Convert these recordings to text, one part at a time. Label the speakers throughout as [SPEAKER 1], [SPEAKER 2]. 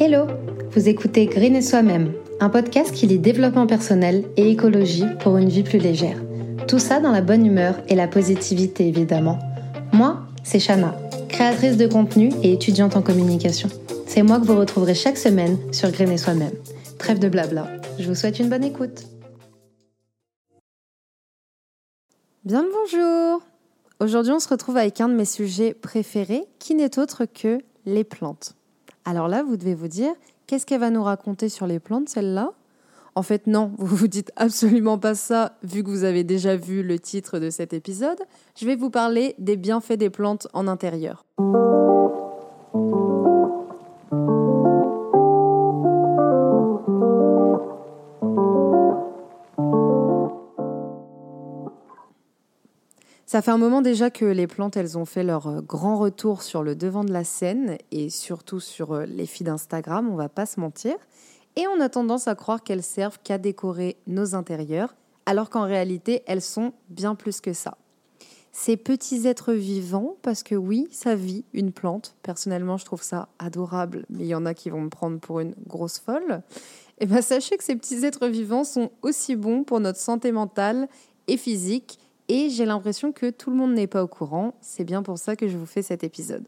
[SPEAKER 1] Hello Vous écoutez Green et Soi-même, un podcast qui lit développement personnel et écologie pour une vie plus légère. Tout ça dans la bonne humeur et la positivité évidemment. Moi, c'est Shana, créatrice de contenu et étudiante en communication. C'est moi que vous retrouverez chaque semaine sur Green et Soi-même. Trêve de blabla, je vous souhaite une bonne écoute. Bien le bonjour Aujourd'hui on se retrouve avec un de mes sujets préférés qui n'est autre que les plantes. Alors là, vous devez vous dire, qu'est-ce qu'elle va nous raconter sur les plantes, celle-là? En fait, non, vous vous dites absolument pas ça, vu que vous avez déjà vu le titre de cet épisode. Je vais vous parler des bienfaits des plantes en intérieur. Ça fait un moment déjà que les plantes, elles ont fait leur euh, grand retour sur le devant de la scène et surtout sur euh, les feeds d'Instagram, on va pas se mentir. Et on a tendance à croire qu'elles servent qu'à décorer nos intérieurs, alors qu'en réalité, elles sont bien plus que ça. Ces petits êtres vivants, parce que oui, ça vit une plante. Personnellement, je trouve ça adorable, mais il y en a qui vont me prendre pour une grosse folle. Et eh bien, sachez que ces petits êtres vivants sont aussi bons pour notre santé mentale et physique et j'ai l'impression que tout le monde n'est pas au courant. C'est bien pour ça que je vous fais cet épisode.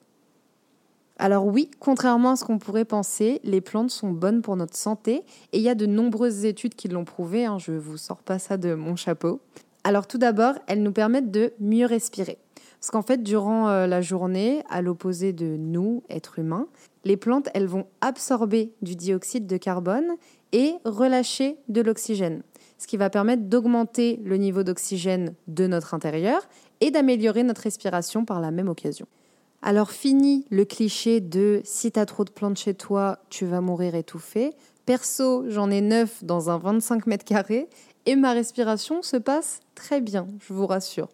[SPEAKER 1] Alors oui, contrairement à ce qu'on pourrait penser, les plantes sont bonnes pour notre santé et il y a de nombreuses études qui l'ont prouvé, hein, je ne vous sors pas ça de mon chapeau. Alors tout d'abord, elles nous permettent de mieux respirer. Parce qu'en fait, durant euh, la journée, à l'opposé de nous, êtres humains, les plantes, elles vont absorber du dioxyde de carbone et relâcher de l'oxygène ce qui va permettre d'augmenter le niveau d'oxygène de notre intérieur et d'améliorer notre respiration par la même occasion. Alors fini le cliché de si t'as trop de plantes chez toi, tu vas mourir étouffé. Perso, j'en ai neuf dans un 25 mètres carrés et ma respiration se passe très bien, je vous rassure.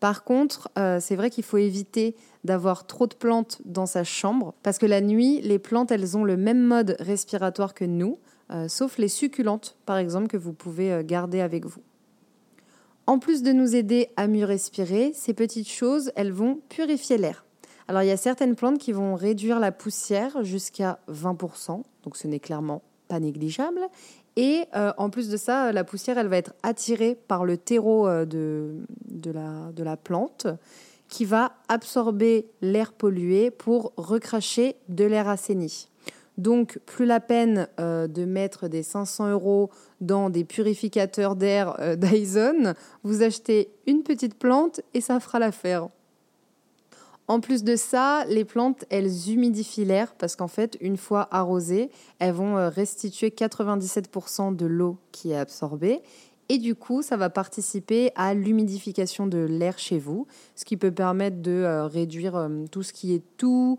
[SPEAKER 1] Par contre, euh, c'est vrai qu'il faut éviter d'avoir trop de plantes dans sa chambre parce que la nuit, les plantes, elles ont le même mode respiratoire que nous. Euh, sauf les succulentes, par exemple, que vous pouvez euh, garder avec vous. En plus de nous aider à mieux respirer, ces petites choses, elles vont purifier l'air. Alors il y a certaines plantes qui vont réduire la poussière jusqu'à 20%, donc ce n'est clairement pas négligeable. Et euh, en plus de ça, la poussière, elle va être attirée par le terreau de, la, de la plante qui va absorber l'air pollué pour recracher de l'air assaini. Donc, plus la peine euh, de mettre des 500 euros dans des purificateurs d'air euh, Dyson. Vous achetez une petite plante et ça fera l'affaire. En plus de ça, les plantes, elles humidifient l'air parce qu'en fait, une fois arrosées, elles vont euh, restituer 97% de l'eau qui est absorbée. Et du coup, ça va participer à l'humidification de l'air chez vous, ce qui peut permettre de réduire tout ce qui est tout,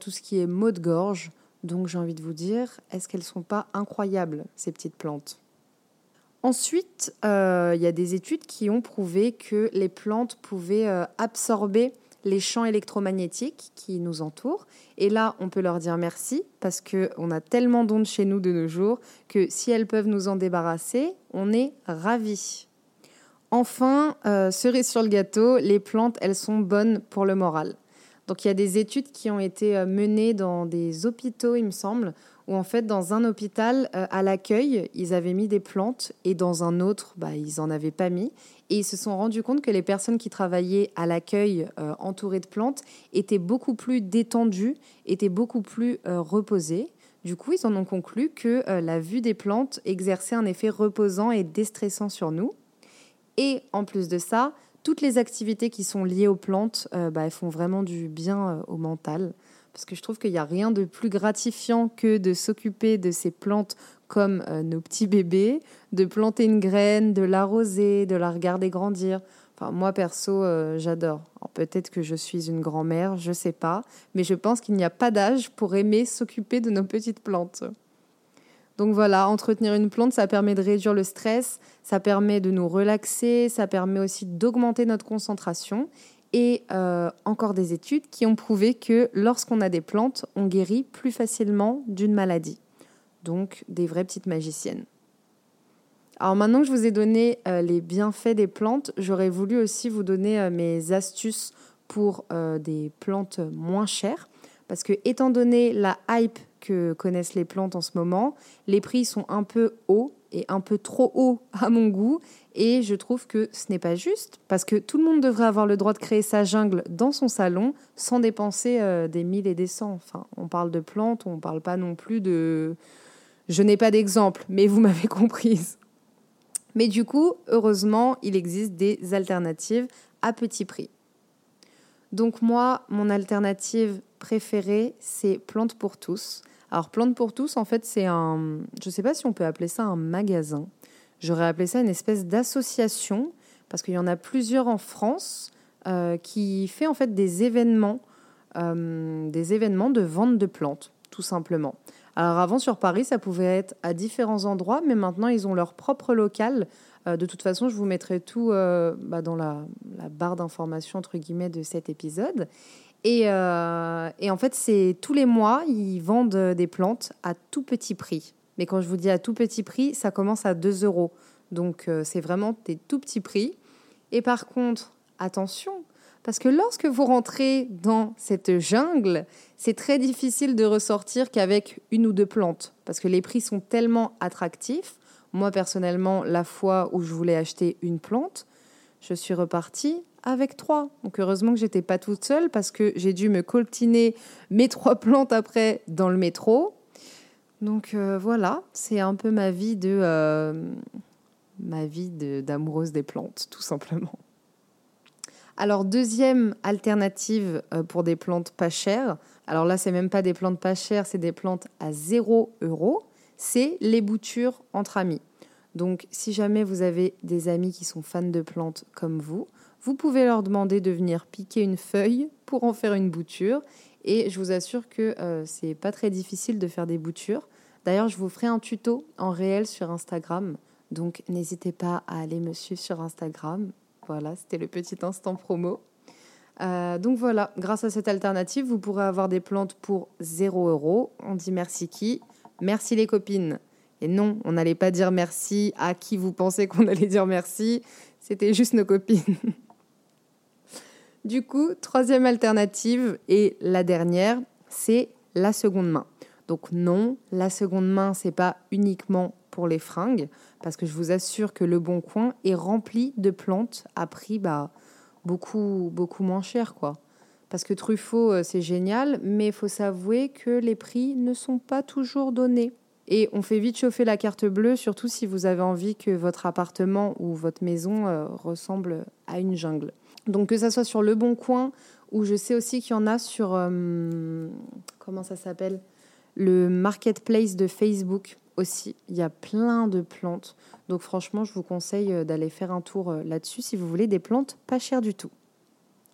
[SPEAKER 1] tout ce qui est maux de gorge, donc j'ai envie de vous dire, est-ce qu'elles ne sont pas incroyables, ces petites plantes? Ensuite, euh, il y a des études qui ont prouvé que les plantes pouvaient euh, absorber les champs électromagnétiques qui nous entourent. Et là, on peut leur dire merci parce qu'on a tellement d'ondes chez nous de nos jours que si elles peuvent nous en débarrasser, on est ravis. Enfin, euh, cerise sur le gâteau, les plantes, elles sont bonnes pour le moral. Donc il y a des études qui ont été euh, menées dans des hôpitaux, il me semble, où en fait dans un hôpital, euh, à l'accueil, ils avaient mis des plantes et dans un autre, bah, ils n'en avaient pas mis. Et ils se sont rendus compte que les personnes qui travaillaient à l'accueil euh, entourées de plantes étaient beaucoup plus détendues, étaient beaucoup plus reposées. Du coup, ils en ont conclu que la vue des plantes exerçait un effet reposant et déstressant sur nous. Et en plus de ça, toutes les activités qui sont liées aux plantes, euh, bah, elles font vraiment du bien euh, au mental. Parce que je trouve qu'il n'y a rien de plus gratifiant que de s'occuper de ces plantes comme euh, nos petits bébés, de planter une graine, de l'arroser, de la regarder grandir. Enfin, moi, perso, j'adore. Peut-être que je suis une grand-mère, je ne sais pas. Mais je pense qu'il n'y a pas d'âge pour aimer s'occuper de nos petites plantes. Donc voilà, entretenir une plante, ça permet de réduire le stress, ça permet de nous relaxer, ça permet aussi d'augmenter notre concentration. Et euh, encore des études qui ont prouvé que lorsqu'on a des plantes, on guérit plus facilement d'une maladie. Donc des vraies petites magiciennes. Alors maintenant que je vous ai donné euh, les bienfaits des plantes, j'aurais voulu aussi vous donner euh, mes astuces pour des plantes moins chères. Parce que étant donné la hype que connaissent les plantes en ce moment. Les prix sont un peu hauts et un peu trop hauts à mon goût et je trouve que ce n'est pas juste parce que tout le monde devrait avoir le droit de créer sa jungle dans son salon sans dépenser euh, des mille et des cents. Enfin, on parle de plantes, on ne parle pas non plus de... Je n'ai pas d'exemple, mais vous m'avez comprise. Mais du coup, heureusement, il existe des alternatives à petit prix. Donc moi, mon alternative préférée, c'est Plantes pour tous. Alors Plantes pour tous, en fait, c'est un, je ne sais pas si on peut appeler ça un magasin. J'aurais appelé ça une espèce d'association parce qu'il y en a plusieurs en France euh, qui fait en fait des événements, euh, des événements de vente de plantes, tout simplement. Alors avant sur Paris, ça pouvait être à différents endroits, mais maintenant ils ont leur propre local. Euh, de toute façon, je vous mettrai tout bah, dans la, la barre d'information entre guillemets de cet épisode. Et, et en fait, c'est tous les mois, ils vendent des plantes à tout petit prix. Mais quand je vous dis à tout petit prix, ça commence à 2 euros. Donc euh, c'est vraiment des tout petits prix. Et par contre, attention, parce que lorsque vous rentrez dans cette jungle, c'est très difficile de ressortir qu'avec une ou deux plantes, parce que les prix sont tellement attractifs. Moi, personnellement, la fois où je voulais acheter une plante, je suis repartie avec trois. Donc heureusement que j'étais pas toute seule, parce que j'ai dû me coltiner mes trois plantes après dans le métro. Donc euh, voilà, c'est un peu ma vie de euh, ma vie d'amoureuse des plantes, tout simplement. Alors deuxième alternative euh, pour des plantes pas chères. Alors là, c'est même pas des plantes pas chères, c'est des plantes à 0 euros. C'est les boutures entre amis. Donc si jamais vous avez des amis qui sont fans de plantes comme vous, vous pouvez leur demander de venir piquer une feuille pour en faire une bouture et je vous assure que euh, c'est pas très difficile de faire des boutures. D'ailleurs, je vous ferai un tuto en réel sur Instagram. Donc n'hésitez pas à aller me suivre sur Instagram. Voilà, c'était le petit instant promo. Euh, donc voilà, grâce à cette alternative, vous pourrez avoir des plantes pour 0 euros. On dit merci qui? Merci les copines. Et non, on n'allait pas dire merci à qui vous pensez qu'on allait dire merci. C'était juste nos copines. Du coup, troisième alternative et la dernière, c'est la seconde main. Donc non, la seconde main, c'est pas uniquement pour les fringues, parce que je vous assure que le Bon Coin est rempli de plantes à prix bah, beaucoup, beaucoup moins cher, quoi. Parce que Truffaut, euh, c'est génial, mais il faut s'avouer que les prix ne sont pas toujours donnés. Et on fait vite chauffer la carte bleue, surtout si vous avez envie que votre appartement ou votre maison euh, ressemble à une jungle. Donc que ça soit sur Le Bon Coin, ou je sais aussi qu'il y en a sur... Euh, comment ça s'appelle? Le marketplace de Facebook aussi. Il y a plein de plantes. Donc franchement, je vous conseille euh, d'aller faire un tour là-dessus si vous voulez des plantes pas chères du tout.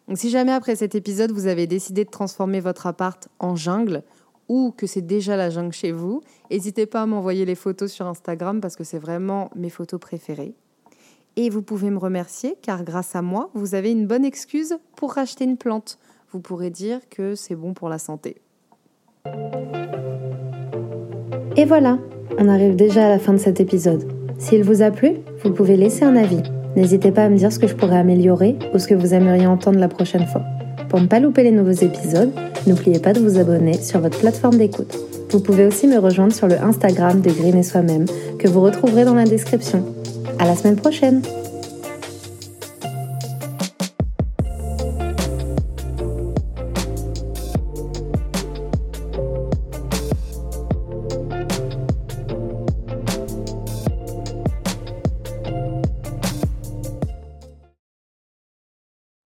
[SPEAKER 1] Donc si jamais après cet épisode, vous avez décidé de transformer votre appart en jungle, ou que c'est déjà la jungle chez vous, n'hésitez pas à m'envoyer les photos sur Instagram parce que c'est vraiment mes photos préférées. Et vous pouvez me remercier car grâce à moi, vous avez une bonne excuse pour racheter une plante. Vous pourrez dire que c'est bon pour la santé.
[SPEAKER 2] Et voilà, on arrive déjà à la fin de cet épisode. S'il vous a plu, vous pouvez laisser un avis. N'hésitez pas à me dire ce que je pourrais améliorer ou ce que vous aimeriez entendre la prochaine fois. Pour ne pas louper les nouveaux épisodes, n'oubliez pas de vous abonner sur votre plateforme d'écoute. Vous pouvez aussi me rejoindre sur le Instagram de Green et Soi-même que vous retrouverez dans la description. À la semaine prochaine!